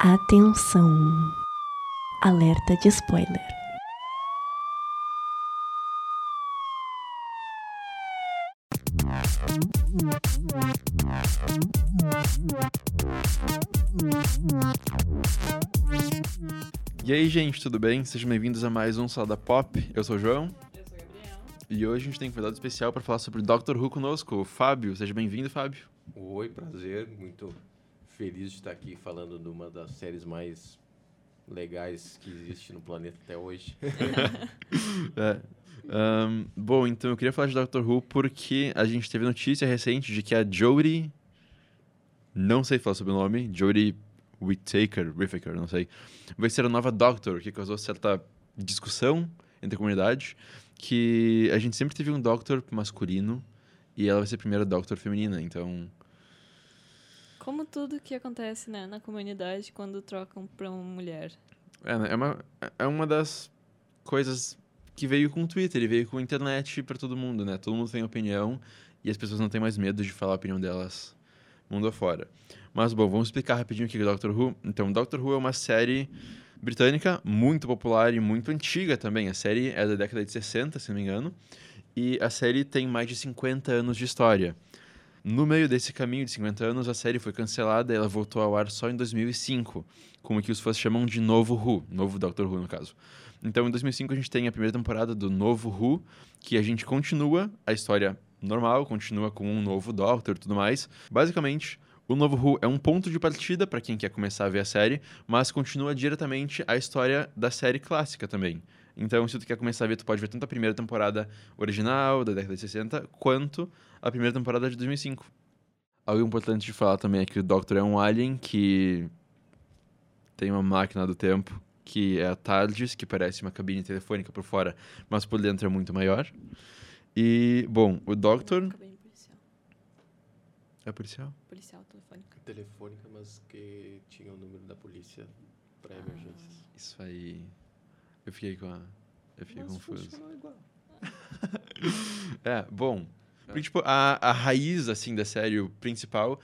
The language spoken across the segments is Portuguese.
Atenção! Alerta de spoiler. E aí, gente, tudo bem? Sejam bem-vindos a mais um Salada Pop. Eu sou o João. Eu sou o Gabriel. E hoje a gente tem um convidado especial para falar sobre Doctor Who conosco, o Fábio. Seja bem-vindo, Fábio. Oi, prazer. Muito feliz de estar aqui falando de uma das séries mais legais que existe no planeta até hoje. É. Ahn, bom, então eu queria falar de Doctor Who porque a gente teve notícia recente de que a Jodie. Não sei falar sobre o nome. Jodie Whittaker, Whittaker, não sei. Vai ser a nova Doctor, que causou certa discussão entre a comunidade. Que a gente sempre teve um Doctor masculino e ela vai ser a primeira Doctor feminina, então. Como tudo que acontece né, na comunidade quando trocam pra uma mulher. É, né, é uma, é uma das coisas que veio com o Twitter veio com a internet pra todo mundo, né? Todo mundo tem opinião e as pessoas não têm mais medo de falar a opinião delas mundo afora. Mas, bom, vamos explicar rapidinho o que é Doctor Who. Então, Doctor Who é uma série britânica muito popular e muito antiga também. A série é da década de 60, se não me engano. E a série tem mais de 50 anos de história. No meio desse caminho de 50 anos, a série foi cancelada e ela voltou ao ar só em 2005, como que os fãs chamam de Novo Who, novo Doctor Who no caso. Então, em 2005 a gente tem a primeira temporada do Novo Who, que a gente continua a história normal, continua com um novo Doctor e tudo mais. Basicamente, o Novo Who é um ponto de partida para quem quer começar a ver a série, mas continua diretamente a história da série clássica também. Então, se tu quer começar a ver, tu pode ver tanto a primeira temporada original, da década de 60, quanto a primeira temporada de 2005. Algo importante de falar também é que o Doctor é um alien que tem uma máquina do tempo, que é a TARDIS, que parece uma cabine telefônica por fora, mas por dentro é muito maior. E, bom, o Doctor... Cabine policial. É policial? Policial telefônica. Telefônica, mas que tinha o número da polícia para emergências. Isso aí... Eu fiquei com a... Eu fiquei Mas confuso. É, bom. Porque, tipo, a, a raiz, assim, da série principal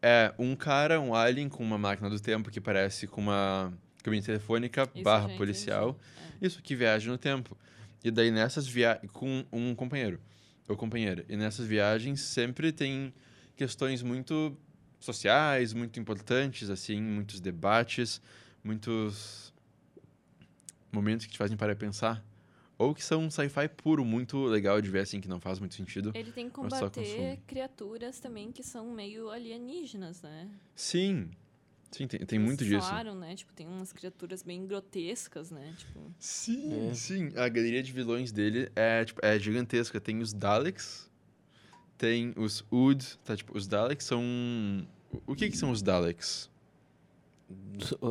é um cara, um alien com uma máquina do tempo que parece com uma cabine telefônica Isso barra policial. É. Isso, que viaja no tempo. E daí nessas viagens... Com um companheiro. Ou companheira. E nessas viagens sempre tem questões muito sociais, muito importantes, assim, muitos debates, muitos momentos que te fazem parar e pensar. Ou que são um sci-fi puro, muito legal de ver, assim, que não faz muito sentido. Ele tem que combater criaturas também que são meio alienígenas, né? Sim. Sim, tem, tem muito disso. falaram, né? Tipo, tem umas criaturas bem grotescas, né? Tipo, Sim, É. sim. A galeria de vilões dele é, tipo, é gigantesca. Tem os Daleks, tem os Ood, tá? Tipo, os Daleks são... O que que são os Daleks?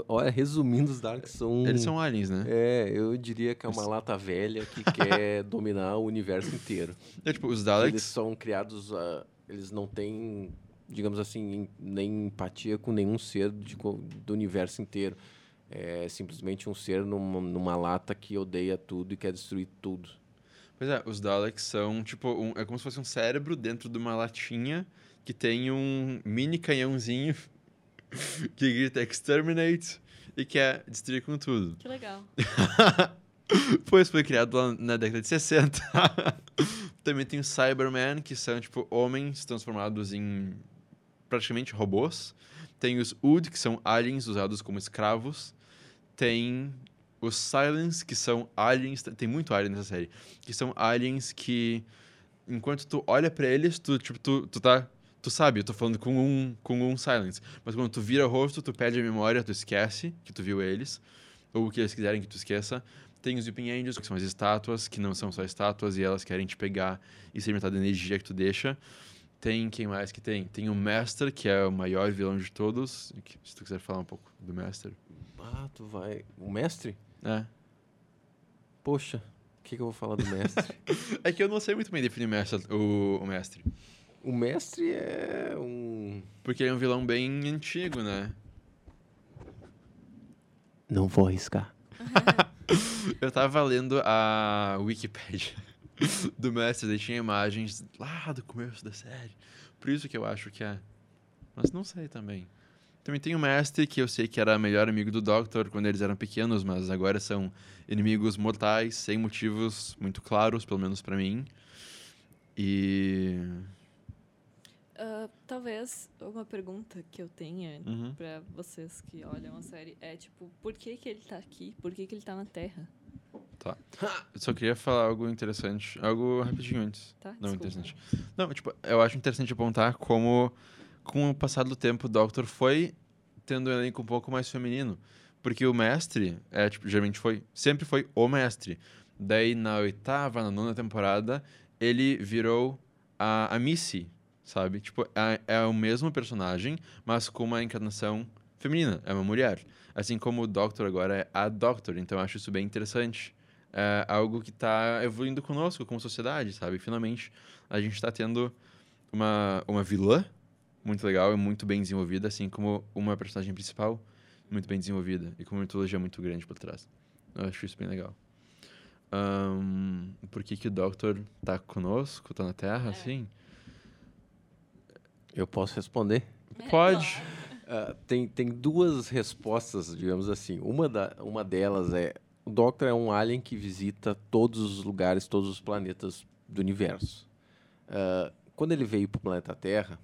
Olha, resumindo, os Darks são. Eles são aliens, né? É, eu diria que é uma Eles- lata velha que quer dominar o universo inteiro. É, tipo, os Eles Daleks... são criados. eles não têm, digamos assim, em- nem empatia com nenhum ser de do universo inteiro. É simplesmente um ser numa, numa lata que odeia tudo e quer destruir tudo. Pois é, os Daleks são, tipo, um- é como se fosse um cérebro dentro de uma latinha que tem um mini canhãozinho que grita Exterminate e quer destruir com tudo. que legal. pois foi criado lá na década de 60. Também tem os Cybermen, que são, tipo, homens transformados em praticamente robôs. Tem os Ood, que são aliens usados como escravos. Tem os Silence, que são aliens... Tem muito alien nessa série. Que são aliens que, enquanto tu olha pra eles, tu, tipo, tu, tu tá... Tu sabe, eu tô falando com um, com um Silence. Mas quando tu vira o rosto, tu perde a memória, tu esquece que tu viu eles. Ou o que eles quiserem que tu esqueça. Tem os Weeping Angels, que são as estátuas, que não são só estátuas, e elas querem te pegar e ser metade da energia que tu deixa. Tem quem mais que tem? Tem o Master, que é o maior vilão de todos. Se tu quiser falar um pouco do Master. Ah, tu vai. O mestre? É. Poxa, o que, que eu vou falar do mestre? É que eu não sei muito bem definir o Master, o, o Mestre. O mestre é um. Porque ele é um vilão bem antigo, né? Não vou arriscar. Eu tava lendo a Wikipedia do Mestre, daí tinha imagens lá do começo da série. Por isso que eu acho que é. Mas não sei também. Também tem o Mestre, que eu sei que era melhor amigo do Doctor quando eles eram pequenos, mas agora são inimigos mortais, sem motivos muito claros, pelo menos pra mim. E. Ah, talvez uma pergunta que eu tenha Uhum. pra vocês que olham a série é tipo, por que que ele tá aqui? Por que que ele tá na Terra? Eu só queria falar algo interessante, algo rapidinho antes. Tá? Não, Desculpa. interessante. Não, tipo, eu acho interessante apontar como, com o passar do tempo, o Doctor foi tendo um elenco um pouco mais feminino. Porque o mestre, é, tipo, geralmente foi, sempre foi o mestre. Daí, na oitava, na nona temporada, ele virou a, a Missy, sabe? Tipo, é, é o mesmo personagem, mas com uma encarnação feminina, é uma mulher. Assim como o Doctor agora é a Doctor, então eu acho isso bem interessante. É algo que está evoluindo conosco, como sociedade, sabe? Finalmente, a gente está tendo uma, uma vilã muito legal e muito bem desenvolvida, assim como uma personagem principal muito bem desenvolvida e com uma mitologia muito grande por trás. Eu acho isso bem legal. Ahn, por que, que o Doctor tá conosco, tá na Terra, É. assim? Eu posso responder? Pode. Ah, tem, tem duas respostas, digamos assim. Uma, da, uma delas é: o Doctor é um alien que visita todos os lugares, todos os planetas do universo. Ah, quando ele veio para o planeta Terra,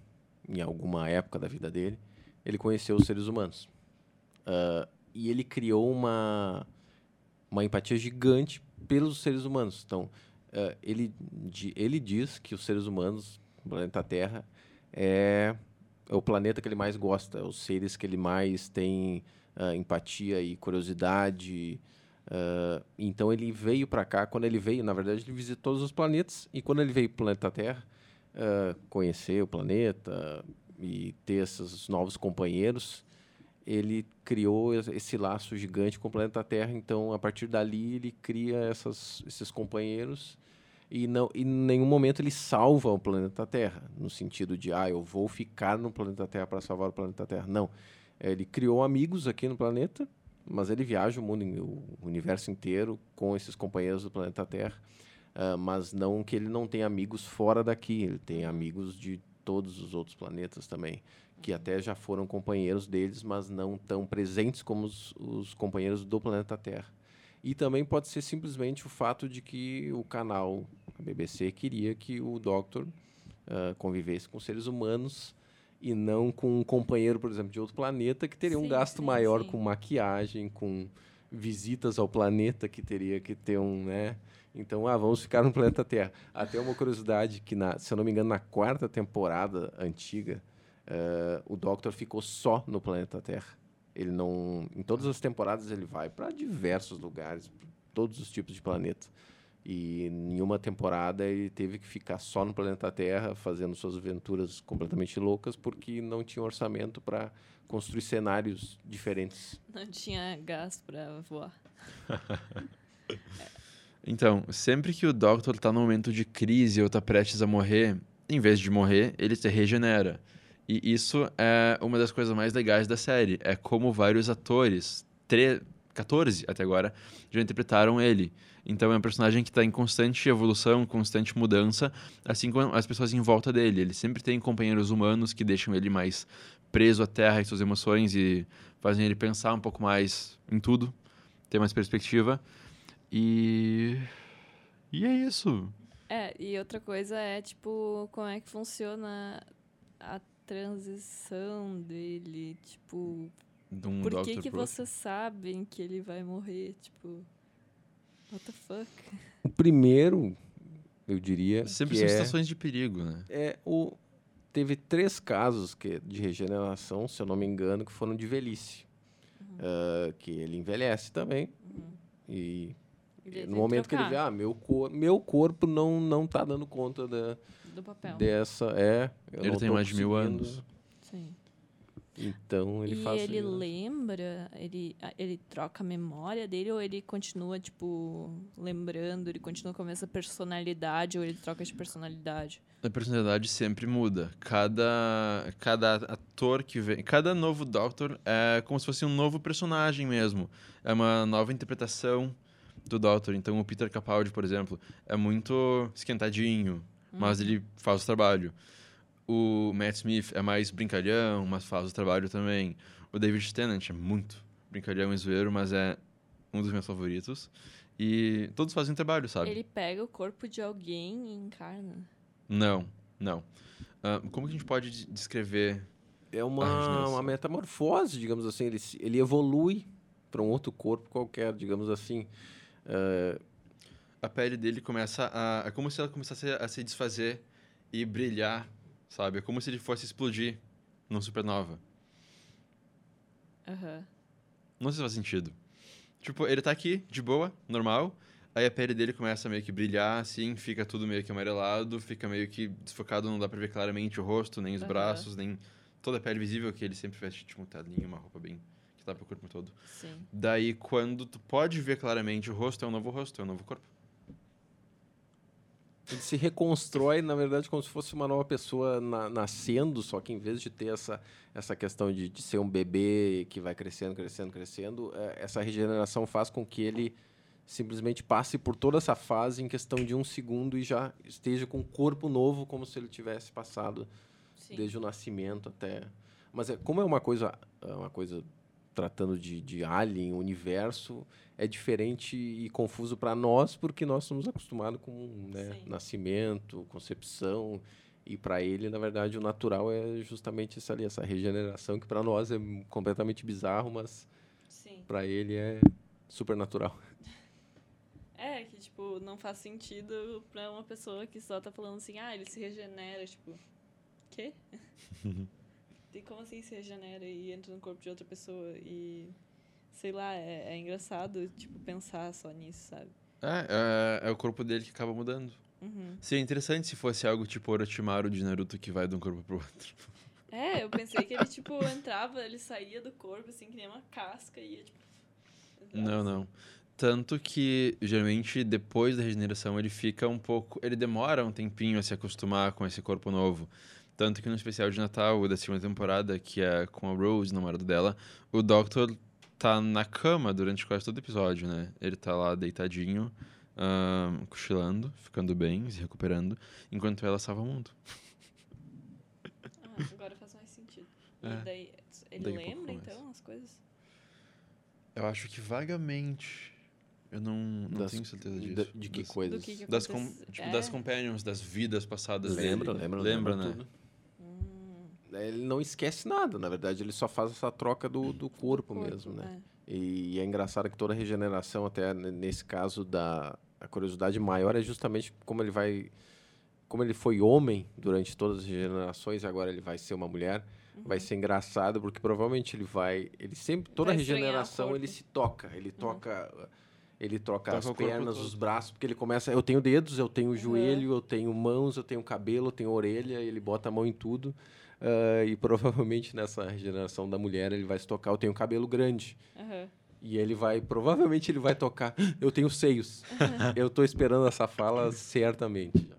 em alguma época da vida dele, ele conheceu os seres humanos. Ah, e ele criou uma, uma empatia gigante pelos seres humanos. Então, ah, ele, ele diz que os seres humanos, o planeta Terra, é é o planeta que ele mais gosta, os seres que ele mais tem ah, empatia e curiosidade. ah, então ele veio para cá, quando ele veio, na verdade, ele visitou todos os planetas, e quando ele veio para o planeta Terra, ah, conhecer o planeta e ter esses novos companheiros, ele criou es- esse laço gigante com o planeta Terra. Então, a partir dali, ele cria essas, esses companheiros e não em nenhum momento ele salva o planeta Terra no sentido de ah eu vou ficar no planeta Terra para salvar o planeta Terra. Não. Ele criou amigos aqui no planeta mas ele viaja o mundo o universo inteiro com esses companheiros do planeta Terra ah, mas não que ele não tem amigos fora daqui ele tem amigos de todos os outros planetas também que até já foram companheiros deles mas não tão presentes como os, os companheiros do planeta Terra e também pode ser simplesmente o fato de que o canal, a BBC, queria que o Doctor ah, convivesse com seres humanos e não com um companheiro, por exemplo, de outro planeta que teria um Sim, gasto sim, maior sim. com maquiagem, com visitas ao planeta que teria que ter um, né? Então, ah, vamos ficar no planeta Terra. Até uma curiosidade que, na, se eu não me engano, na quarta temporada antiga, ah, o Doctor ficou só no planeta Terra. Ele não. Em todas as temporadas ele vai para diversos lugares, todos os tipos de planeta. E em uma temporada ele teve que ficar só no planeta Terra, fazendo suas aventuras completamente loucas, porque não tinha orçamento para construir cenários diferentes. Não tinha gás pra voar. Então, sempre que o Doctor tá num momento de crise ou tá prestes a morrer, em vez de morrer, ele se regenera. E isso é uma das coisas mais legais da série. É como vários atores, tre 14 até agora, já interpretaram ele. Então é um personagem que está em constante evolução, constante mudança, assim como as pessoas em volta dele. Ele sempre tem companheiros humanos que deixam ele mais preso à terra e suas emoções e fazem ele pensar um pouco mais em tudo, ter mais perspectiva. E. E é isso. É, e outra coisa é, tipo, como é que funciona a transição dele, tipo, De um por que que vocês sabem que ele vai morrer, tipo, what the fuck? O primeiro, eu diria, Sempre que são é, situações de perigo, né? é o teve três casos que de regeneração, se eu não me engano, que foram de velhice, Ah, que ele envelhece também. E Tem no momento que ele trocar vê, ah, meu, cor, meu corpo não não tá dando conta da, do papel. dessa, é, Ele tem mais de mil anos. Sim. Então ele e faz ele isso. lembra, ele, ele troca a memória dele ou ele continua, tipo, lembrando, ele continua com a mesma personalidade ou ele troca de personalidade? A personalidade sempre muda. Cada, cada ator que vem. Cada novo Doctor é como se fosse um novo personagem mesmo. É uma nova interpretação do Doctor. Então, o Peter Capaldi, por exemplo, é muito esquentadinho, mas ele faz o trabalho. O Matt Smith é mais brincalhão, mas faz o trabalho também. O David Tennant é muito brincalhão e zoeiro, mas é um dos meus favoritos. E todos fazem trabalho, sabe? Ele pega o corpo de alguém e encarna. Não, não. Ah, como que a gente pode de- descrever? É uma, uma metamorfose, digamos assim. Ele, ele evolui para um outro corpo qualquer, digamos assim. Eh, A pele dele começa a. É como se ela começasse a se desfazer e brilhar, sabe? É como se ele fosse explodir numa supernova. Aham. Não sei se faz sentido. Tipo, ele tá aqui, de boa, normal. Aí a pele dele começa a meio que brilhar, assim, fica tudo meio que amarelado, fica meio que desfocado, não dá pra ver claramente o rosto, nem os Aham. braços, nem toda a pele visível, que ele sempre veste, tipo, um telinho, uma roupa bem. Que tapa o corpo todo. Sim. Daí, quando tu pode ver claramente o rosto, é um novo rosto, é um novo corpo. ele se reconstrói, na verdade, como se fosse uma nova pessoa na- nascendo, só que em vez de ter essa, essa questão de, de ser um bebê que vai crescendo, crescendo, crescendo, eh, essa regeneração faz com que ele simplesmente passe por toda essa fase em questão de um segundo e já esteja com um corpo novo, como se ele tivesse passado Sim. desde o nascimento até. Mas é, como é uma coisa, é uma coisa tratando de, de alien, universo, é diferente e confuso para nós porque nós somos acostumados com né, nascimento, concepção e para ele, na verdade, o natural é justamente essa ali, essa regeneração que para nós é completamente bizarro, mas para ele é super natural. É, que, tipo, não faz sentido pra uma pessoa que só tá falando assim, ah, ele se regenera, tipo, quê? e como assim se regenera e entra no corpo de outra pessoa? E, sei lá, é, é engraçado, tipo, pensar só nisso, sabe? É, é, é o corpo dele que acaba mudando. Uhum. Seria interessante se fosse algo tipo Orochimaru de Naruto que vai de um corpo pro outro. É, eu pensei que ele, tipo, entrava, ele saía do corpo, assim, que nem uma casca e ia, tipo... Não, assim. não. Tanto que, geralmente, depois da regeneração, ele fica um pouco. Ele demora um tempinho a se acostumar com esse corpo novo. Tanto que no especial de Natal da segunda temporada, que é com a Rose, namorado dela, o Doctor tá na cama durante quase todo o episódio, né? Ele tá lá deitadinho, ahn, cochilando, ficando bem, se recuperando, enquanto ela salva o mundo. Ah, agora faz mais sentido. E É. daí, ele Daí lembra, então, as coisas? Eu acho que vagamente. Eu não, não Das- tenho certeza disso. de que Das- coisas? Do que que Das, com, tipo, é. das companions, das vidas passadas Lembra, dele. lembra, lembra, lembra né? tudo. Hum, Ele não esquece nada, na verdade, ele só faz essa troca do, do corpo, corpo, mesmo, né? é. E é engraçado que toda regeneração, até nesse caso da a curiosidade maior, é justamente como ele vai. Como ele foi homem durante todas as regenerações, e agora ele vai ser uma mulher. Vai ser engraçado, porque provavelmente ele vai. Ele sempre. Toda Uhum. Regeneração ele se toca. Ele toca. Ele troca Toca as pernas, os braços, porque ele começa. Eu tenho dedos, eu tenho Uhum. joelho, eu tenho mãos, eu tenho cabelo, eu tenho orelha, ele bota a mão em tudo. Ah, e provavelmente nessa regeneração da mulher ele vai se tocar. Eu tenho cabelo grande. Aham. E ele vai, provavelmente ele vai tocar. Eu tenho seios. eu tô esperando essa fala certamente.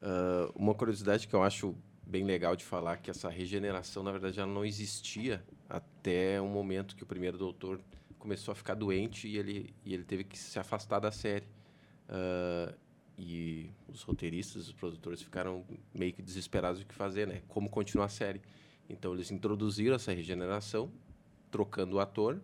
Ah, uma curiosidade que eu acho bem legal de falar que essa regeneração, na verdade, ela não existia até um momento que o primeiro doutor começou a ficar doente e ele, e ele teve que se afastar da série. Ah, e os roteiristas, os produtores ficaram meio que desesperados do que fazer, né? Como continuar a série. Então eles introduziram essa regeneração, trocando o ator,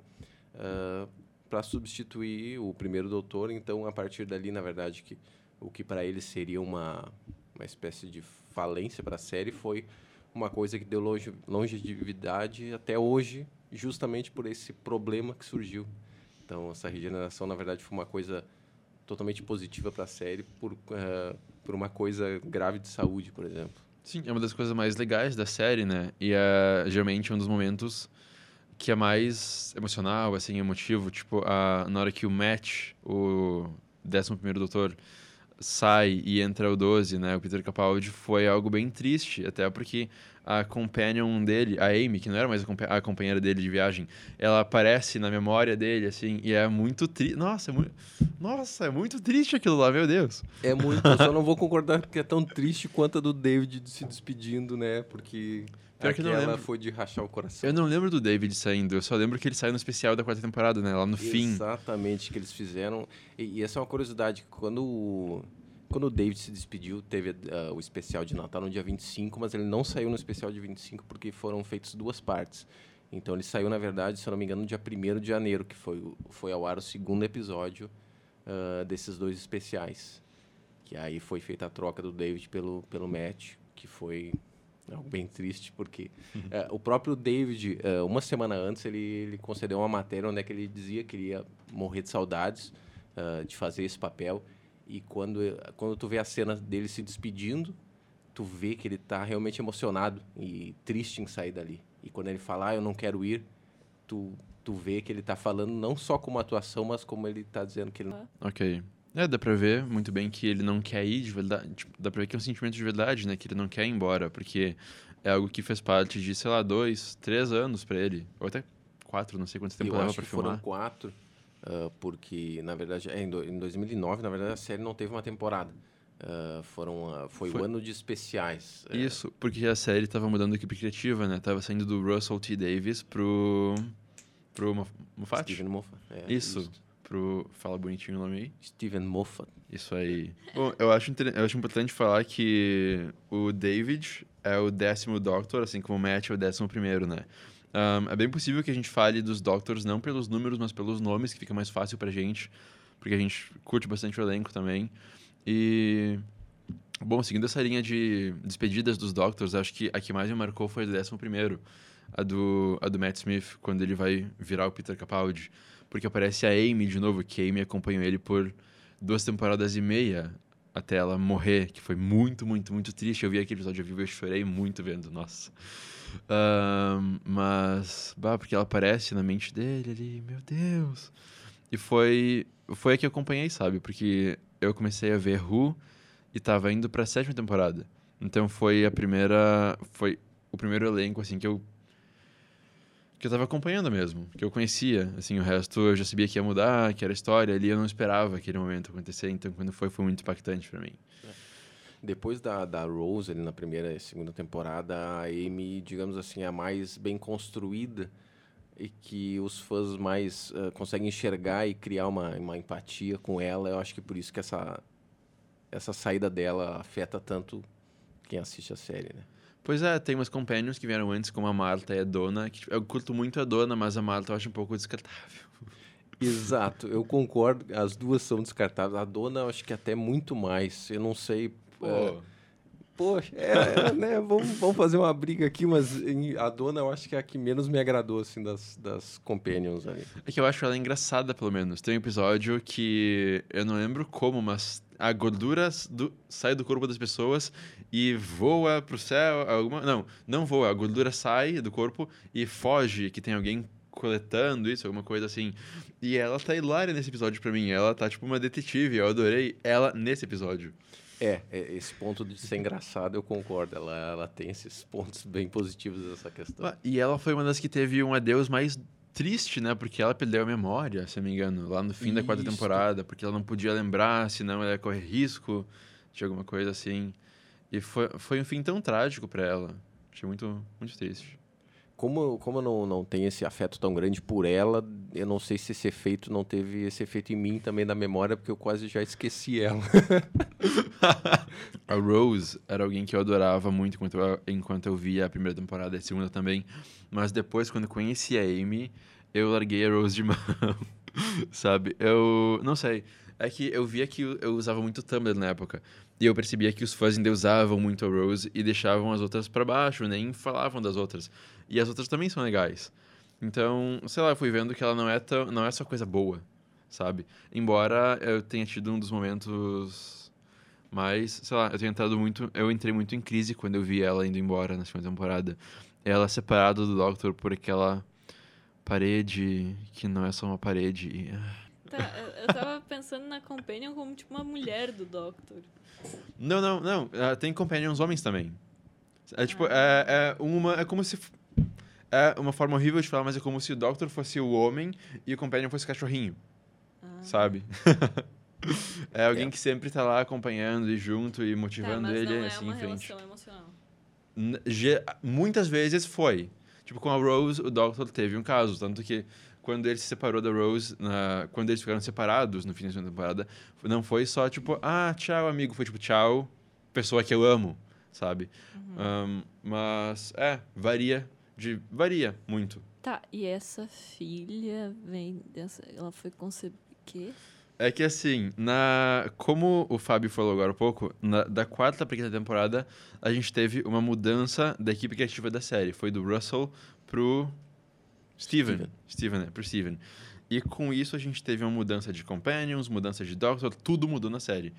para substituir o primeiro doutor. Então, a partir dali, na verdade, que o que para eles seria uma, uma espécie de falência para a série foi uma coisa que deu longe, longevidade até hoje, justamente por esse problema que surgiu. Então, essa regeneração, na verdade, foi uma coisa totalmente positiva para a série por, eh, por uma coisa grave de saúde, por exemplo. Sim, é uma das coisas mais legais da série, né? E é geralmente um dos momentos que é mais emocional, assim, emotivo. Tipo, a, na hora que o Matt, o 11 Doutor, sai e entra o 12, né? O Peter Capaldi, foi algo bem triste. Até porque a companion dele, a Amy, que não era mais a, compa- a companheira dele de viagem, ela aparece na memória dele, assim, e é muito triste. Nossa, é muito... Nossa, é muito triste aquilo lá, meu Deus. É muito, eu só não vou concordar que é tão triste quanto a do David se despedindo, né? Porque Pior que não lembro. foi de rachar o coração. Eu não lembro do David saindo, eu só lembro que ele saiu no especial da quarta temporada, né? Lá no fim. Exatamente, que eles fizeram. E, e essa é uma curiosidade, quando Quando o David se despediu, teve ah, o especial de Natal no dia 25, mas ele não saiu no especial de 25 porque foram feitas duas partes. Então ele saiu, na verdade, se eu não me engano, no dia 1 de janeiro, que foi, foi ao ar o segundo episódio ah, desses dois especiais. Que aí foi feita a troca do David pelo, pelo Matt, que foi algo bem triste, porque eh, o próprio David, eh, uma semana antes, ele, ele concedeu uma matéria onde é que ele dizia que ele ia morrer de saudades ah, de fazer esse papel. E quando, quando tu vê a cena dele se despedindo, tu vê que ele tá realmente emocionado e triste em sair dali. E quando ele fala, ah, eu não quero ir, tu, tu vê que ele tá falando não só como atuação, mas como ele tá dizendo que ele não... Ok. É, dá pra ver muito bem que ele não quer ir de verdade. Tipo, dá pra ver que é um sentimento de verdade, né? Que ele não quer ir embora, porque é algo que fez parte de, sei lá, dois, três anos pra ele. Ou até quatro, não sei quanto tempo eu leva pra que foram filmar. quatro, ah, porque, na verdade, é, em, do- em 2009, na verdade, a série não teve uma temporada. Ah, foram, ah, foi, Foi- o ano de especiais. É, Isso, porque a série tava mudando a equipe criativa, né? Tava saindo do Russell T. Davis pro. pro Mof- Moffat? Steven Moffat. é, Isso. Pro. Fala bonitinho o nome aí. Steven Moffat. Isso aí. Bom, eu acho, inter- eu acho importante falar que o David é o décimo Doctor, assim como o Matt é o décimo primeiro, né? Ahn, é bem possível que a gente fale dos Doctors não pelos números, mas pelos nomes, que fica mais fácil pra gente, porque a gente curte bastante o elenco também. E... Bom, seguindo essa linha de despedidas dos Doctors, acho que a que mais me marcou foi a do décimo primeiro, a do, a do Matt Smith, quando ele vai virar o Peter Capaldi. Porque aparece a Amy de novo, que a Amy acompanhou ele por duas temporadas e meia até ela morrer, que foi muito, muito, muito triste. Eu vi aquele episódio ao vivo e eu chorei muito vendo, nossa. Ahn, mas, bah, porque ela aparece na mente dele ali, meu Deus. E foi, foi a que eu acompanhei, sabe? Porque eu comecei a ver Who e tava indo pra sétima temporada. Então foi a primeira. Foi o primeiro elenco, assim, que eu. Que eu tava acompanhando mesmo, que eu conhecia. Assim, o resto eu já sabia que ia mudar, que era história. Ali eu não esperava aquele momento acontecer, então quando foi, foi muito impactante pra mim. Depois da, da Rose, ali na primeira e segunda temporada, a Amy, digamos assim, é a mais bem construída e que os fãs mais ah, conseguem enxergar e criar uma, uma empatia com ela. Eu acho que por isso que essa, essa saída dela afeta tanto quem assiste a série, né? Pois é, tem umas companions que vieram antes, como a Marta e a Dona. Que, tipo, eu curto muito a Dona, mas a Marta eu acho um pouco descartável. Exato, eu concordo. As duas são descartáveis. A dona, eu acho que até muito mais. Eu não sei. É, Poxa, é, é, né? Vamos, vamos fazer uma briga aqui, mas a dona eu acho que é a que menos me agradou, assim, das, das companions ali. É que eu acho ela engraçada, pelo menos. Tem um episódio que eu não lembro como, mas a gordura do- sai do corpo das pessoas e voa pro céu. Alguma... Não, não voa. A gordura sai do corpo e foge, que tem alguém coletando isso, alguma coisa assim. E ela tá hilária nesse episódio pra mim. Ela tá tipo uma detetive. Eu adorei ela nesse episódio. É, é, esse ponto de ser engraçado eu concordo. Ela, ela tem esses pontos bem positivos dessa questão. Ah, E ela foi uma das que teve um adeus mais triste, né? Porque ela perdeu a memória, se não me engano, lá no fim da quarta Isso. temporada, porque ela não podia lembrar, senão ela ia correr risco de alguma coisa assim. E foi, foi um fim tão trágico pra ela. Achei muito, muito triste. Como, como eu não, não tenho esse afeto tão grande por ela, eu não sei se esse efeito não teve esse efeito em mim também na memória, porque eu quase já esqueci ela. A Rose era alguém que eu adorava muito enquanto eu, enquanto eu via a primeira temporada e a segunda também. Mas depois, quando conheci a Amy, eu larguei a Rose de mão. Sabe? Eu. Não sei. É que eu via que eu usava muito Tumblr na época. E eu percebia que os fãs endeusavam muito a Rose e deixavam as outras pra baixo, nem falavam das outras. E as outras também são legais. Então, sei lá, eu fui vendo que ela não é, tão, não é só coisa boa, sabe? Embora eu tenha tido um dos momentos mais, sei lá, eu tenho entrado muito, eu entrei muito em crise quando eu vi ela indo embora na segunda temporada. Ela separada do Doctor por aquela parede que não é só uma parede. ah. Tá, eu, tava pensando na Companion como tipo uma mulher do Doctor. Não, não, não. ah, Tem companions homens também. É tipo, é, é uma. É como se. É uma forma horrível de falar, mas é como se o Doctor fosse o homem e o companion fosse o cachorrinho, Ah. sabe? é alguém que sempre tá lá acompanhando e junto e Tá, motivando mas ele não é assim uma em frente. relação emocional. Ge- Muitas vezes foi. Tipo, com a Rose, o Doctor teve um caso. Tanto que quando ele se separou da Rose, na, quando eles ficaram separados no fim da segunda temporada, não foi só tipo, ah, tchau, amigo. Foi tipo, tchau, pessoa que eu amo, sabe? Um, mas, é, varia. De, varia muito. Tá, e essa filha vem dessa. Ela foi concebida. Quê? É que assim, na como o Fábio falou agora há pouco, na- da quarta pra quinta temporada, a gente teve uma mudança da equipe criativa da série. Foi do Russell pro Steven. Steven. Steven, né? Pro Steven. E com isso a gente teve uma mudança de Companions, mudança de Doctor, tudo mudou na série.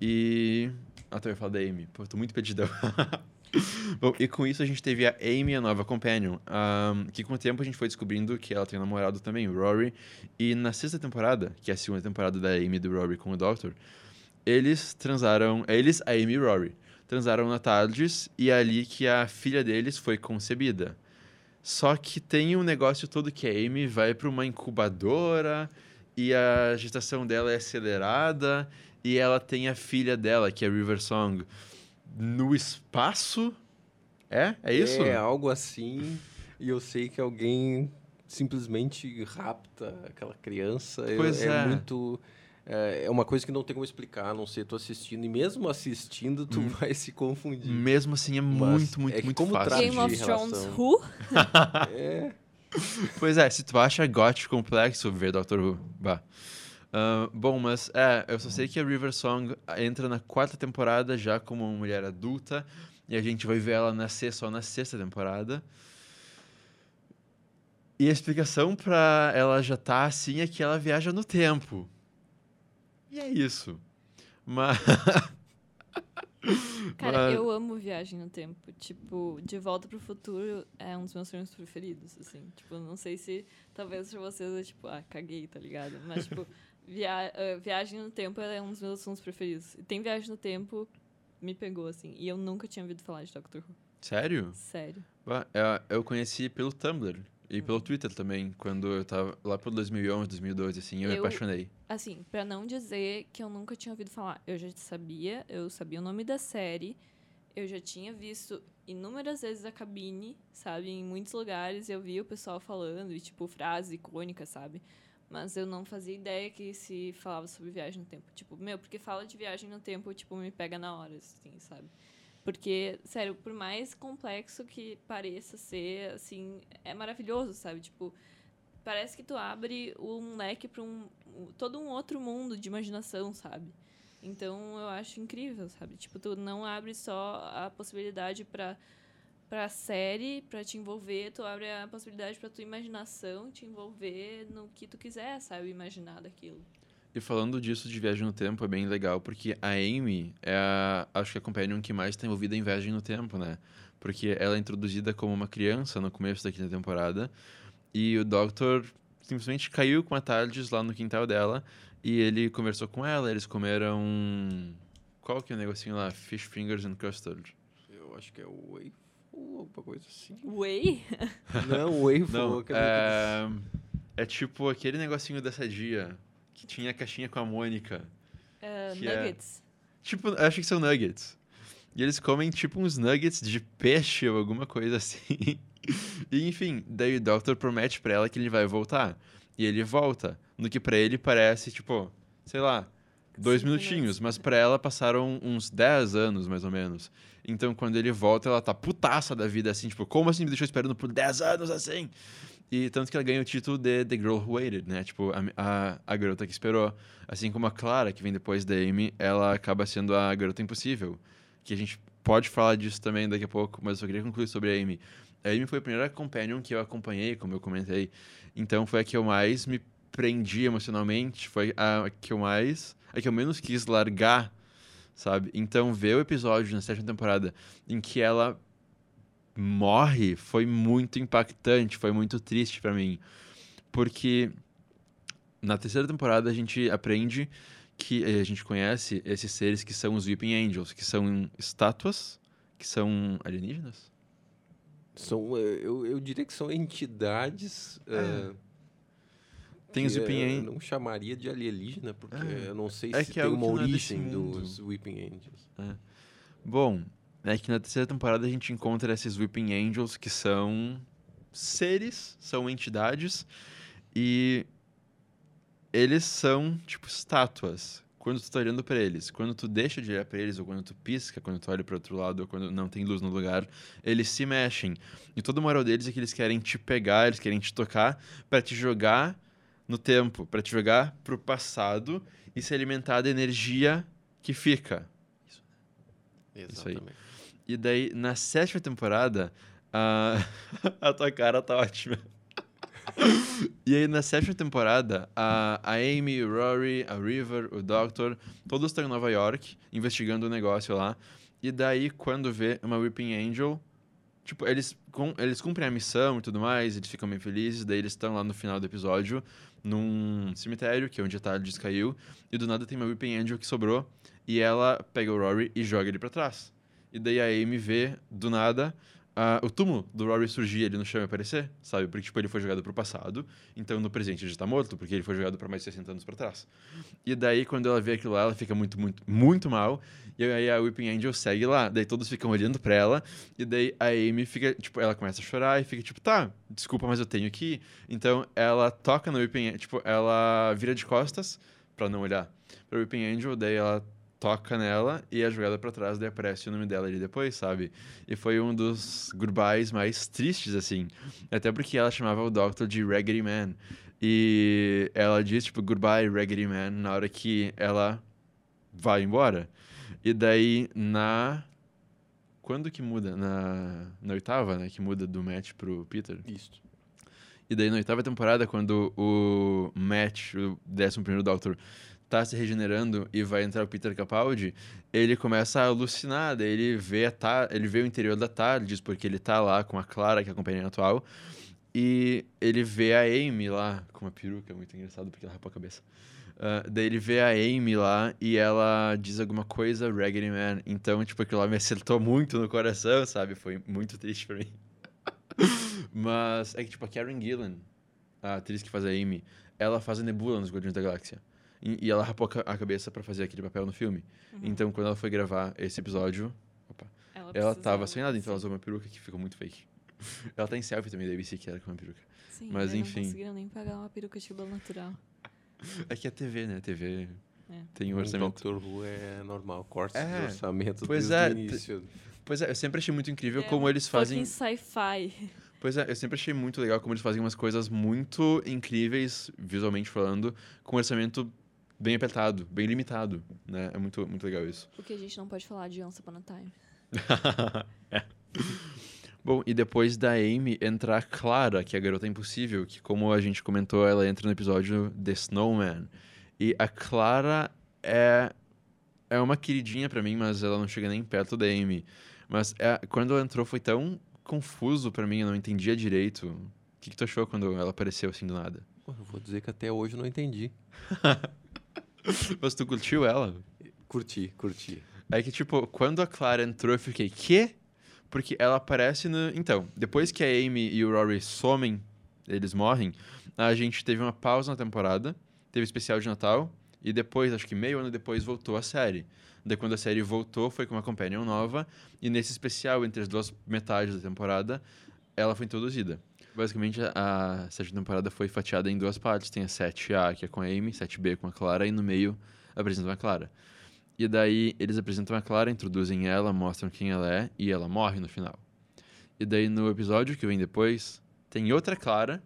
E. Ah, tô ia falar da Amy. Pô, tô muito pedidão. Bom, e com isso a gente teve a Amy, a nova companion, ahm, que com o tempo a gente foi descobrindo que ela tem um namorado também, o Rory. E na sexta temporada, que é a segunda temporada da Amy do Rory com o Doctor, eles transaram, eles, a Amy e o Rory, transaram na Tardes e é ali que a filha deles foi concebida. Só que tem um negócio todo que a Amy vai para uma incubadora e a gestação dela é acelerada e ela tem a filha dela, que é River Song, no espaço. É? É isso? É algo assim. E eu sei que alguém simplesmente rapta aquela criança. Pois é. muito. É é uma coisa que não tem como explicar, a não ser tu assistindo. E mesmo assistindo, tu Hum. vai se confundir. Mesmo assim, é muito, muito, é muito como fácil. Game of Thrones. Who? É. Pois é, se tu acha gótico complexo ver Doctor Who, bah. Ah, bom, mas é, eu só sei que a River Song entra na quarta temporada já como uma mulher adulta e a gente vai ver ela nascer só na sexta temporada. E a explicação pra ela já tá assim é que ela viaja no tempo. E é isso. Mas. Cara, Mas- eu amo viagem no tempo. Tipo, De Volta pro Futuro é um dos meus filmes preferidos, assim. Tipo, não sei se talvez pra vocês é tipo, ah, caguei, tá ligado? Mas, tipo, via ah, Viagem no Tempo é um dos meus filmes preferidos. Tem Viagem no Tempo, me pegou, assim. E eu nunca tinha ouvido falar de Doctor Who. Sério? Sério. Bah, é, Eu conheci pelo Tumblr e pelo Twitter também, quando eu tava lá por 2011, 2012, assim, eu, me Eu- apaixonei. Assim, pra não dizer que eu nunca tinha ouvido falar, eu já sabia, eu sabia o nome da série, eu já tinha visto inúmeras vezes a cabine, sabe? Em muitos lugares eu via o pessoal falando, e tipo, frases icônicas, sabe? Mas eu não fazia ideia que se falava sobre viagem no tempo. Tipo, meu, porque fala de viagem no tempo, tipo, me pega na hora, assim, sabe? Porque, sério, por mais complexo que pareça ser, assim, é maravilhoso, sabe? Tipo, parece que tu abre um leque para um, todo um outro mundo de imaginação, sabe? Então eu acho incrível, sabe? Tipo, tu não abre só a possibilidade para para série, para te envolver, tu abre a possibilidade para tua imaginação te envolver no que tu quiser, sabe? Imaginar daquilo. E falando disso de viagem no tempo, é bem legal, porque a Amy é a, acho que a companion que mais está envolvida em viagem no tempo, né? Porque ela é introduzida como uma criança no começo da quinta temporada, e o Doctor simplesmente caiu com a TARDIS lá no quintal dela, e ele conversou com ela, eles comeram... Qual que é o negocinho lá? Fish Fingers and Custard. Eu acho que é o Wave ou alguma coisa assim. Way? Não, Wave. Não, é... é tipo aquele negocinho dessa dia, que tinha a caixinha com a Mônica. Uh, Que é- nuggets. Tipo, acho que são nuggets. E eles comem tipo uns nuggets de peixe ou alguma coisa assim. e enfim, daí o Doctor promete pra ela que ele vai voltar. E ele volta. No que pra ele parece, tipo, sei lá, dois Cinco minutinhos. minutos. Mas pra ela passaram uns 10 anos, mais ou menos. Então quando ele volta, ela tá putaça da vida, assim, tipo, como assim me deixou esperando por 10 anos assim? E tanto que ela ganha o título de The Girl Who Waited, né? Tipo, a, a, a garota que esperou. Assim como a Clara, que vem depois da Amy, ela acaba sendo a garota impossível. Que a gente pode falar disso também daqui a pouco, mas eu só queria concluir sobre a Amy. A Amy foi a primeira companion que eu acompanhei, como eu comentei. Então foi a que eu mais me prendi emocionalmente, foi a que eu mais. A que eu menos quis largar, sabe? Então ver o episódio na sétima temporada em que ela morre foi muito impactante, foi muito triste pra mim. Porque na terceira temporada a gente aprende que eh, a gente conhece esses seres que são os Weeping Angels, que são estátuas, que são alienígenas. São, eh, eu, eu diria que são entidades. eh, Tem os eh, Angels. Não chamaria de alienígena, porque É. eu não sei É se que é tem uma é origem dos Weeping Angels. Bom, é que na terceira temporada a gente encontra esses Weeping Angels que são seres, são entidades e eles são tipo estátuas. Quando tu tá olhando pra eles, quando tu deixa de olhar pra eles, ou quando tu pisca, quando tu olha pro outro lado, ou quando não tem luz no lugar, eles se mexem. E toda moral deles é que eles querem te pegar, eles querem te tocar pra te jogar no tempo, pra te jogar pro passado e se alimentar da energia que fica. aí. Exatamente. E daí, na sétima temporada, a, a tua cara tá ótima. e aí, na sétima temporada, a, a Amy, o Rory, a River, o Doctor, todos estão em Nova York, investigando o negócio lá. E daí, quando vê uma Weeping Angel, tipo, eles, com, eles cumprem a missão e tudo mais, eles ficam bem felizes, daí eles estão lá no final do episódio, num cemitério, que é onde a Tardes caiu, e do nada tem uma Weeping Angel que sobrou, e ela pega o Rory e joga ele pra trás. E daí a Amy vê, do nada, ah, o túmulo do Rory surgir ali no chão e aparecer, sabe? Porque, tipo, ele foi jogado pro passado, então no presente ele já tá morto, porque ele foi jogado pra mais de 60 anos pra trás. E daí, quando ela vê aquilo lá, ela fica muito, muito, muito mal, e aí a Weeping Angel segue lá. Daí todos ficam olhando pra ela, e daí a Amy fica, tipo, ela começa a chorar e fica tipo, tá, desculpa, mas eu tenho que ir. Então ela toca no Weeping Angel, tipo, ela vira de costas pra não olhar pra Weeping Angel, daí ela toca nela e é jogada pra trás, daí aparece o nome dela ali depois, sabe? E foi um dos goodbyes mais tristes, assim. Até porque ela chamava o Doctor de Raggedy Man. E ela diz, tipo, goodbye, Raggedy Man, na hora que ela vai embora. E daí, na... Quando que muda? Na, na oitava, né? Que muda do Matt pro Peter. Isso. E daí, na oitava temporada, quando o Matt, o 11 primeiro Doctor, tá se regenerando e vai entrar o Peter Capaldi, ele começa a alucinar, daí ele vê, a tar ele vê o interior da Tardes, porque ele tá lá com a Clara, que é a companhia atual, e ele vê a Amy lá, com uma peruca, muito engraçado, porque ela rapou a cabeça. Uh, daí ele vê a Amy lá e ela diz alguma coisa, Raggedy Man. Então, tipo, aquilo lá me acertou muito no coração, sabe? Foi muito triste pra mim. Mas é que, tipo, a Karen Gillan, a atriz que faz a Amy, ela faz a Nebula nos Guardiões da Galáxia. E, e ela rapou a ca- a cabeça pra fazer aquele papel no filme. Então, quando ela foi gravar esse episódio, opa, ela precisava, tava sem nada, então ela usou uma peruca que ficou muito fake. Ela tá em selfie também da ABC, que era com uma peruca. Sim, Mas, enfim. Não conseguiram nem pagar uma peruca de cabelo natural. É que é TV, né? TV É. tem um O orçamento. Doctor Who é normal, cortes É, de orçamento pois desde é, o início. Pois é, eu sempre achei muito incrível É como eles fazem. sci-fi. Pois é, eu sempre achei muito legal como eles fazem umas coisas muito incríveis, visualmente falando, com um orçamento bem apertado, bem limitado, né? É muito, muito legal isso. O que a gente não pode falar de Once Upon a Time. É. Bom, e depois da Amy entra a Clara, que é a garota impossível, que como a gente comentou, ela entra no episódio The Snowman. E a Clara é é uma queridinha pra mim, mas ela não chega nem perto da Amy. Mas é- quando ela entrou foi tão confuso pra mim, eu não entendia direito. O que, que tu achou quando ela apareceu assim do nada? Pô, Eu vou dizer que até hoje eu não entendi. Mas tu curtiu ela? Curti, curti. É que, tipo, quando a Clara entrou, eu fiquei, quê? Porque ela aparece no. Então, depois que a Amy e o Rory somem, eles morrem, a gente teve uma pausa na temporada, teve especial de Natal, e depois, acho que meio ano depois, voltou a série. Daí, quando a série voltou, foi com uma companion nova, e nesse especial, entre as duas metades da temporada, ela foi introduzida. Basicamente, a sétima temporada foi fatiada em duas partes. Tem a 7A, que é com a Amy, 7B com a Clara, e no meio apresentam a Clara. E daí eles apresentam a Clara, introduzem ela, mostram quem ela é e ela morre no final. E daí no episódio que vem depois, tem outra Clara,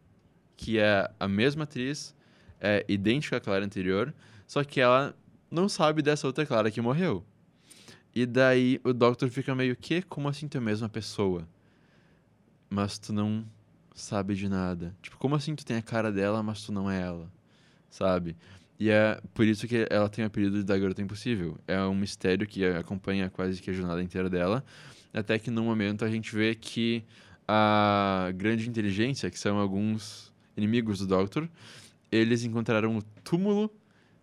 que é a mesma atriz, é idêntica à Clara anterior, só que ela não sabe dessa outra Clara que morreu. E daí o Doctor fica meio que, como assim tu é a mesma pessoa? Mas tu não sabe de nada. Tipo, como assim tu tem a cara dela, mas tu não é ela? Sabe? E é por isso que ela tem o apelido da Garota Impossível. É um mistério que acompanha quase que a jornada inteira dela. Até que num momento a gente vê que a grande inteligência, que são alguns inimigos do Doctor, eles encontraram o túmulo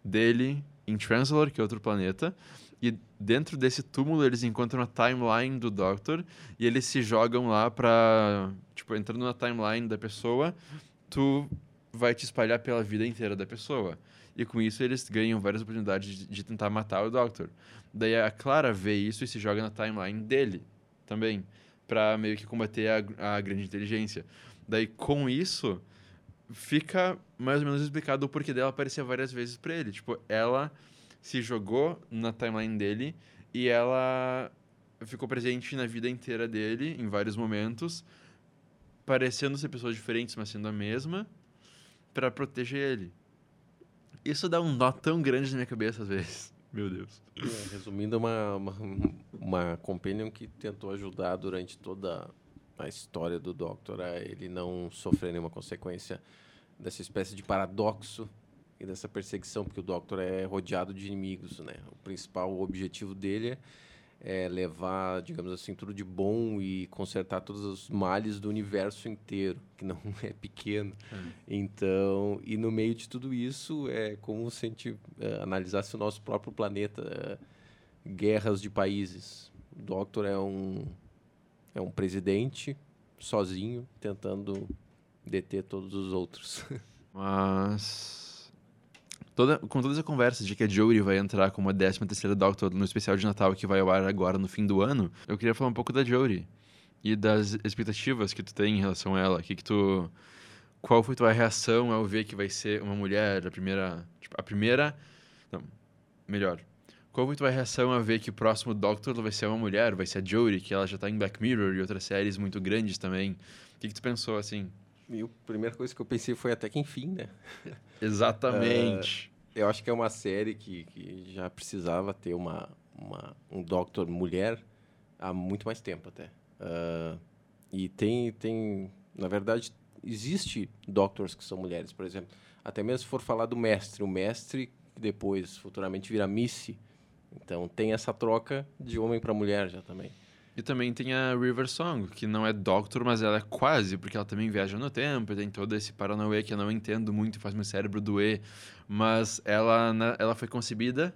dele em Translor, que é outro planeta. E dentro desse túmulo eles encontram a timeline do Doctor e eles se jogam lá pra. Tipo, entrando na timeline da pessoa, tu vai te espalhar pela vida inteira da pessoa. E com isso eles ganham várias oportunidades de, de tentar matar o Doctor. Daí a Clara vê isso e se joga na timeline dele também, pra meio que combater a, a grande inteligência. Daí, com isso, fica mais ou menos explicado o porquê dela aparecer várias vezes pra ele. Tipo, ela se jogou na timeline dele e ela ficou presente na vida inteira dele, em vários momentos, parecendo ser pessoas diferentes, mas sendo a mesma, pra proteger ele. Isso dá um nó tão grande na minha cabeça às vezes. Meu Deus. É, resumindo, uma, uma, uma companion que tentou ajudar durante toda a história do Doctor a ele não sofrer nenhuma consequência dessa espécie de paradoxo e dessa perseguição, porque o Doctor é rodeado de inimigos, né? O principal objetivo dele é levar, digamos assim, tudo de bom e consertar todos os males do universo inteiro, que não é pequeno. Então, e no meio de tudo isso, é como se a gente eh, analisasse o nosso próprio planeta, eh, guerras de países. O Doctor é um é um presidente sozinho tentando deter todos os outros. Mas. Toda, com toda essa conversa de que a Jodie vai entrar como a 13 terceira Doctor no especial de Natal que vai ao ar agora no fim do ano, eu queria falar um pouco da Jodie. E das expectativas que tu tem em relação a ela. Que que tu... Qual foi tua reação ao ver que vai ser uma mulher, a primeira... Tipo, a primeira... Não, melhor. Qual foi tua reação a ver que o próximo Doctor vai ser uma mulher, vai ser a Jodie, que ela já tá em Black Mirror e outras séries muito grandes também. O que que tu pensou, assim? E a primeira coisa que eu pensei foi até que enfim, né? Exatamente. Eu acho que é uma série que, que já precisava ter uma, uma, um Doctor mulher há muito mais tempo até. Ah, e tem, tem, na verdade, existe Doctors que são mulheres, por exemplo. Até mesmo se for falar do mestre, o mestre que depois futuramente vira Missy. Então tem essa troca de homem para mulher já também. E também tem a River Song, que não é Doctor, mas ela é quase, porque ela também viaja no tempo, tem todo esse Paranauê que eu não entendo muito e faz meu cérebro doer. Mas ela, na- ela foi concebida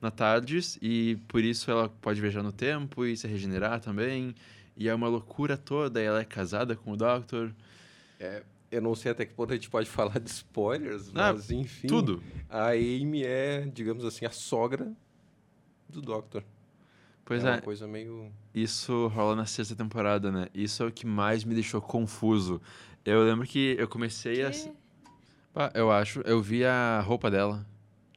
na Tardes e por isso ela pode viajar no tempo e se regenerar também. E é uma loucura toda, e ela é casada com o Doctor. Eu não sei até que ponto a gente pode falar de spoilers, Ah, mas enfim. Tudo. A Amy é, digamos assim, a sogra do Doctor. Pois é. é, uma coisa meio. isso rola na sexta temporada, né? Isso é o que mais me deixou confuso. Eu lembro que eu comecei a. Que- Pá, eu acho. Eu vi a roupa dela,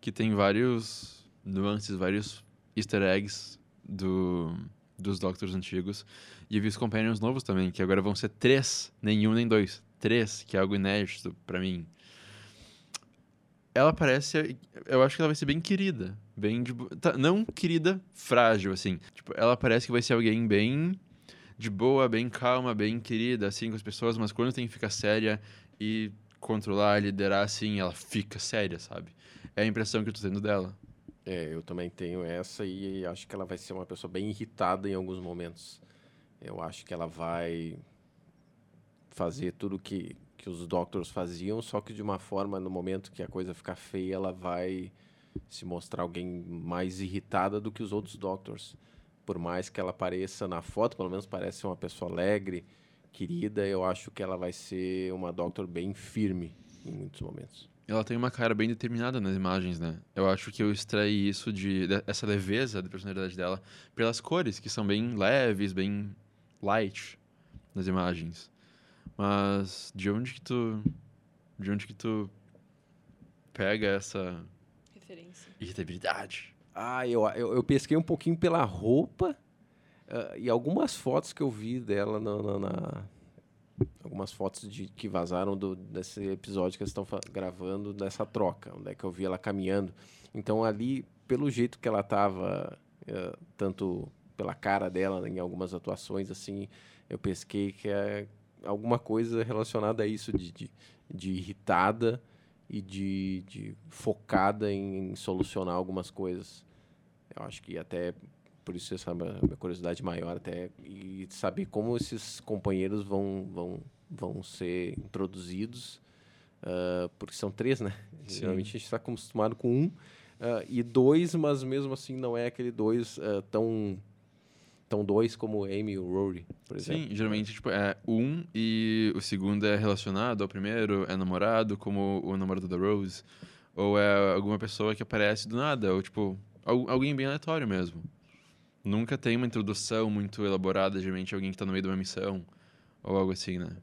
que tem vários nuances, vários easter eggs do, dos Doctors antigos. E eu vi os Companions novos também, que agora vão ser três, nenhum nem dois. Três, que é algo inédito pra mim. Ela parece. Eu acho que ela vai ser bem querida. Bem de. tá, não querida, frágil, assim. Tipo, ela parece que vai ser alguém bem de boa, bem calma, bem querida, assim, com as pessoas, mas quando tem que ficar séria e controlar, liderar, assim, ela fica séria, sabe? É a impressão que eu tô tendo dela. É, eu também tenho essa e acho que ela vai ser uma pessoa bem irritada em alguns momentos. Eu acho que ela vai fazer tudo que, que os Doctors faziam, só que de uma forma, no momento que a coisa ficar feia, ela vai se mostrar alguém mais irritada do que os outros Doctors. Por mais que ela pareça na foto, pelo menos parece uma pessoa alegre, querida, eu acho que ela vai ser uma Doctor bem firme em muitos momentos. Ela tem uma cara bem determinada nas imagens, né? Eu acho que eu extraí isso de, de- essa leveza da personalidade dela pelas cores, que são bem leves, bem light nas imagens. Mas de onde que tu de onde que tu pega essa Referência. irritabilidade? Ah, eu, eu, eu pesquei um pouquinho pela roupa ah, e algumas fotos que eu vi dela na. na- na- algumas fotos de, que vazaram do, desse episódio que eles estão gravando, dessa troca, onde é que eu vi ela caminhando. Então, ali, pelo jeito que ela tava, eh, tanto pela cara dela em algumas atuações, assim, eu pesquei que é alguma coisa relacionada a isso, de, de, de irritada e de, de focada em, em solucionar algumas coisas. Eu acho que até por isso essa é a minha curiosidade maior até e saber como esses companheiros vão vão vão ser introduzidos ah, porque são três né Sim. geralmente a gente está acostumado com um ah, e dois mas mesmo assim não é aquele dois ah, tão tão dois como Amy e o Rory por exemplo Sim, geralmente tipo, é um e o segundo é relacionado ao primeiro, é namorado, como o namorado da Rose. Ou é alguma pessoa que aparece do nada, ou tipo, al- alguém bem aleatório mesmo. Nunca tem uma introdução muito elaborada, geralmente alguém que tá no meio de uma missão, ou algo assim, né?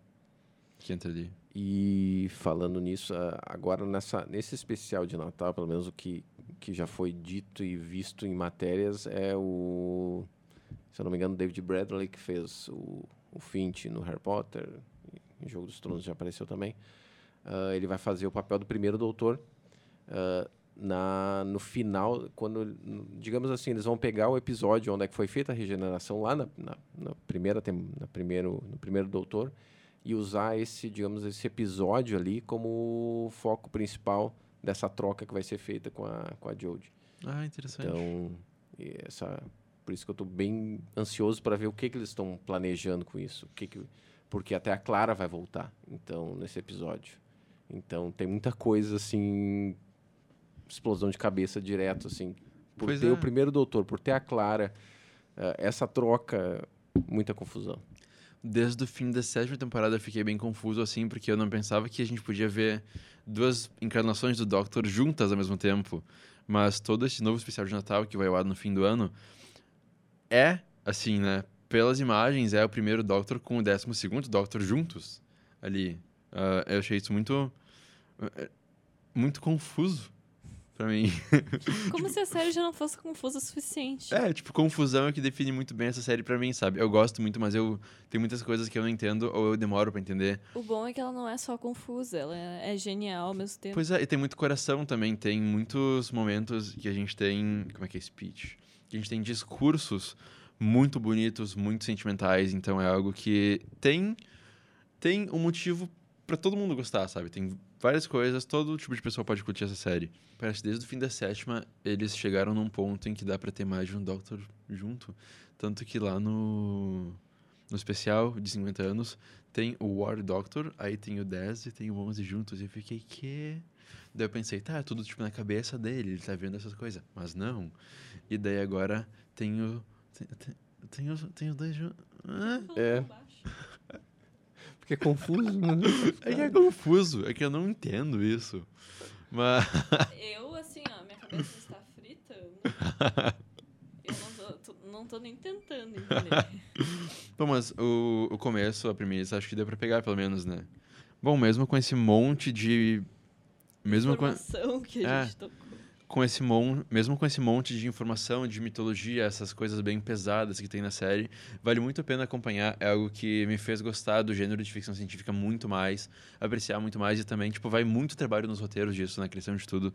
que entra ali. E falando nisso, agora nessa, nesse especial de Natal, pelo menos o que, que já foi dito e visto em matérias é o, se eu não me engano, David Bradley, que fez o, o Finch no Harry Potter, em Jogo dos Tronos já apareceu também. Ah, ele vai fazer o papel do primeiro doutor. ah, na, no final, quando, digamos assim, eles vão pegar o episódio onde é que foi feita a regeneração lá na, na, na primeira, na primeiro, no primeiro doutor e usar esse, digamos, esse episódio ali como foco principal dessa troca que vai ser feita com a, com a Jodie. Ah, interessante. Então, essa, por isso que eu estou bem ansioso para ver o que, que eles estão planejando com isso. O que que, porque até a Clara vai voltar, então, nesse episódio. Então, tem muita coisa, assim, explosão de cabeça direto, assim. Por Pois ter é. o primeiro doutor, por ter a Clara, eh, essa troca, muita confusão. Desde o fim da sétima temporada eu fiquei bem confuso, assim, porque eu não pensava que a gente podia ver duas encarnações do Doctor juntas ao mesmo tempo. Mas todo esse novo especial de Natal que vai ao ar no fim do ano é, assim, né? Pelas imagens, é o primeiro Doctor com o décimo segundo Doctor juntos ali. Ah, eu achei isso muito. eh, muito confuso pra mim. Como se a série já não fosse confusa o suficiente. É, tipo, confusão é que define muito bem essa série pra mim, sabe? Eu gosto muito, mas eu tem muitas coisas que eu não entendo ou eu demoro pra entender. O bom é que ela não é só confusa, ela é, é genial ao mesmo tempo. Pois é, e tem muito coração também, tem muitos momentos que a gente tem, como é que é speech? A gente tem discursos muito bonitos, muito sentimentais, então é algo que tem tem um motivo pra todo mundo gostar, sabe? Tem várias coisas, todo tipo de pessoa pode curtir essa série. Parece que desde o fim da sétima eles chegaram num ponto em que dá pra ter mais de um Doctor junto, tanto que lá no no especial de 50 anos tem o War Doctor, aí tem o 10 e tem o 11 juntos. E eu fiquei, que? Daí eu pensei, tá, é tudo tipo na cabeça dele, ele tá vendo essas coisas. Mas não. E daí agora tem o. Tem, tem, tem os, tem os dois juntos. Ah, É. Porque é confuso, né? é que é confuso, é que eu não entendo isso. Mas. Eu, assim, ó, minha cabeça está frita. Eu não, tô, tô- não tô nem tentando entender. Bom, mas o, o começo, a premissa, acho que deu pra pegar, pelo menos, né? Bom, mesmo com esse monte de. Mesmo com. Informação que a É. gente tocou. com esse mon... mesmo com esse monte de informação, de mitologia, essas coisas bem pesadas que tem na série, vale muito a pena acompanhar. É algo que me fez gostar do gênero de ficção científica muito mais, apreciar muito mais e também, tipo, vai muito trabalho nos roteiros disso, na criação de tudo.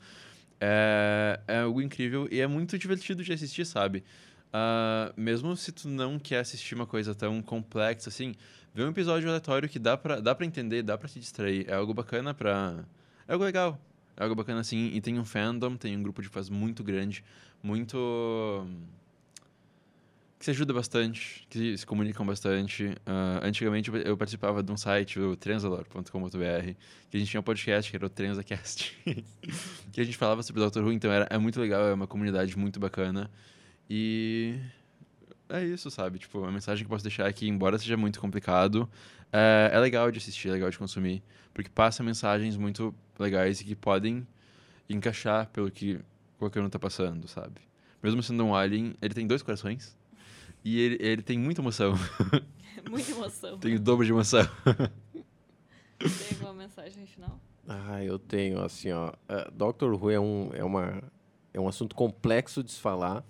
É, é algo incrível e é muito divertido de assistir, sabe? Ah, mesmo se tu não quer assistir uma coisa tão complexa assim, ver um episódio aleatório que dá pra, dá pra entender, dá pra se distrair. É algo bacana pra. É algo legal. É algo bacana assim. E tem um fandom, tem um grupo de fãs muito grande, muito. que se ajuda bastante, que se comunicam bastante. Ah, antigamente eu- participava de um site, o transalor.com.br, que a gente tinha um podcast que era o TransaCast, que a gente falava sobre Doctor Who, então era, é muito legal, é uma comunidade muito bacana. E é isso, sabe? Tipo, a mensagem que eu posso deixar é que, embora seja muito complicado, é, é legal de assistir, é legal de consumir, porque passa mensagens muito legais e que podem encaixar pelo que qualquer um tá passando, sabe? Mesmo sendo um alien, ele tem dois corações e ele, ele tem muita emoção, Muita emoção. tem o dobro de emoção. Tem alguma mensagem final? Ah, eu tenho, assim, ó. eh, Doctor Who é um, é, uma, é um assunto complexo de se falar.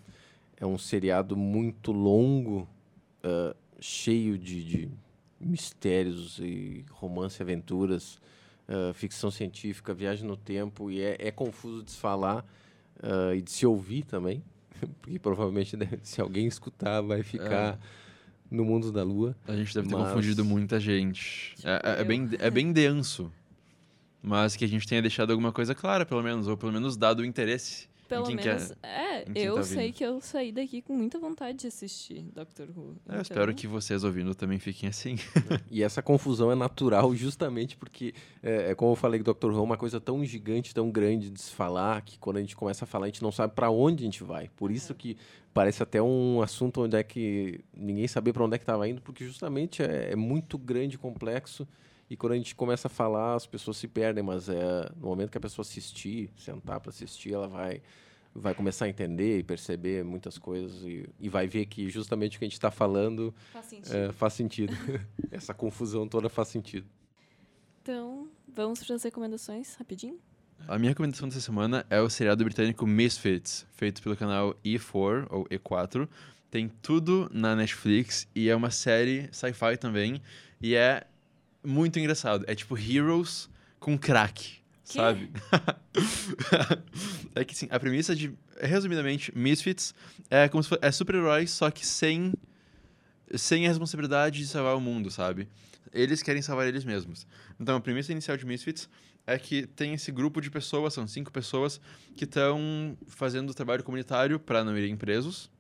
É um seriado muito longo, eh, cheio de, de mistérios e romance e aventuras, eh, ficção científica, viagem no tempo. E é, é confuso de se falar eh, e de se ouvir também. Porque provavelmente, né, se alguém escutar, vai ficar no mundo da lua. A gente deve ter Mas- confundido muita gente. É, é- é bem, é bem denso. Mas que a gente tenha deixado alguma coisa clara, pelo menos, ou pelo menos dado o interesse. Pelo menos. quer- é, eu tá sei que eu saí daqui com muita vontade de assistir Doctor Who. Eu Então, espero que vocês ouvindo também fiquem assim. E essa confusão é natural justamente porque, é, é como eu falei, que Dr. Who é uma coisa tão gigante, tão grande de se falar, que quando a gente começa a falar, a gente não sabe para onde a gente vai. Por isso que parece até um assunto onde é que ninguém sabia para onde é que estava indo, porque justamente é, é muito grande e complexo. E quando a gente começa a falar, as pessoas se perdem, mas é no momento que a pessoa assistir, sentar para assistir, ela vai vai começar a entender e perceber muitas coisas e, e vai ver que justamente o que a gente está falando Faz sentido. é, faz sentido. Essa confusão toda faz sentido. Então, vamos para as recomendações, rapidinho? A minha recomendação dessa semana é o seriado britânico Misfits, feito pelo canal E4 ou E4. Tem tudo na Netflix e é uma série sci-fi também. E é muito engraçado. É tipo Heroes com crack, Quê? sabe? é que sim, a premissa de. Resumidamente, Misfits é como se fosse, é super-heróis, só que sem, sem a responsabilidade de salvar o mundo, sabe? Eles querem salvar eles mesmos. Então, a premissa inicial de Misfits é que tem esse grupo de pessoas, são cinco pessoas, que estão fazendo trabalho comunitário para não irem presos.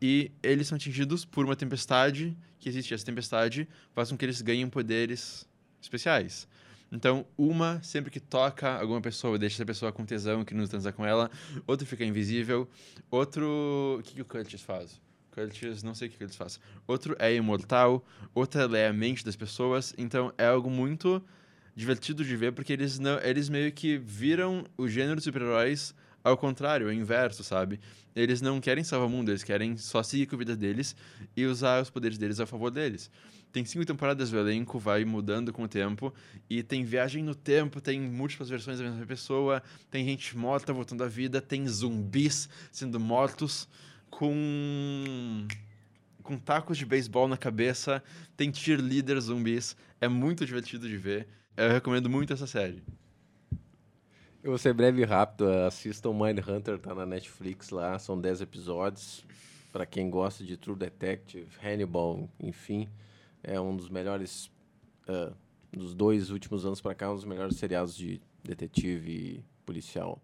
E eles são atingidos por uma tempestade, que existe essa tempestade, faz com que eles ganhem poderes especiais. Então, uma, sempre que toca alguma pessoa, deixa essa pessoa com tesão, que não transar com ela. Outro fica invisível. Outro... O que, que o Curtis faz? Curtis, não sei o que, que eles fazem. Outro é imortal. Outra lê a mente das pessoas. Então, é algo muito divertido de ver, porque eles, não, eles meio que viram o gênero de super-heróis ao contrário, ao inverso, sabe? Eles não querem salvar o mundo, eles querem só seguir com a vida deles e usar os poderes deles a favor deles. Tem cinco temporadas, o elenco vai mudando com o tempo e tem viagem no tempo, tem múltiplas versões da mesma pessoa, tem gente morta voltando à vida, tem zumbis sendo mortos com com tacos de beisebol na cabeça, tem cheerleader zumbis, é muito divertido de ver. Eu recomendo muito essa série. Eu vou ser breve e rápido. Assistam Mindhunter, tá na Netflix lá. São 10 episódios. Para quem gosta de True Detective, Hannibal, enfim. É um dos melhores. ah, dos dois últimos anos para cá, um dos melhores seriados de detetive policial.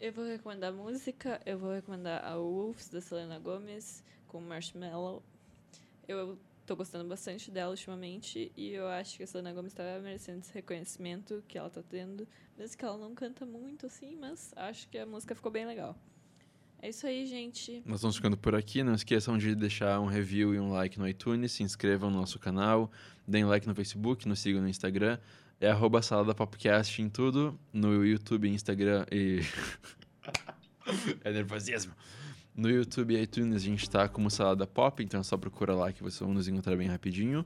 Eu vou recomendar música, eu vou recomendar a Wolves, da Selena Gomez, com Marshmallow. Eu tô gostando bastante dela ultimamente e eu acho que a Selena Gomez tá merecendo esse reconhecimento que ela tá tendo. Mesmo que ela não canta muito assim, mas acho que a música ficou bem legal. É isso aí, gente. Nós vamos ficando por aqui. Não esqueçam de deixar um review e um like no iTunes. Se inscrevam no nosso canal. Deem like no Facebook. Nos sigam no Instagram. É arroba Salada em tudo. No YouTube, Instagram e... é nervosismo. No YouTube e iTunes a gente tá como Salada Pop. Então é só procura lá que vocês vão nos encontrar bem rapidinho.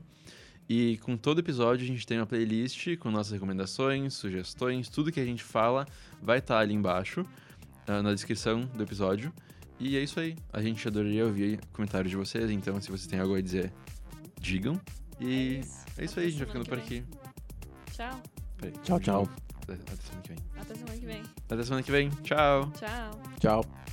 E com todo episódio a gente tem uma playlist com nossas recomendações, sugestões, tudo que a gente fala vai estar ali embaixo, ah, na descrição do episódio. E é isso aí. A gente adoraria ouvir comentários de vocês, então se vocês têm algo a dizer, digam. E é isso, aí, a gente vai ficando por aqui. Tchau. Peraí. Tchau, tchau. Até até semana que vem. Até semana que vem. Até semana que vem. Tchau. Tchau. Tchau.